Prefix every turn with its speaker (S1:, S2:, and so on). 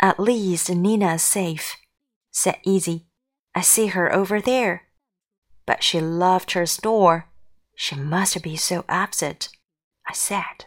S1: At least Nina is safe, said Easy. I see her over there. But she loved her store. She must be so upset, I said.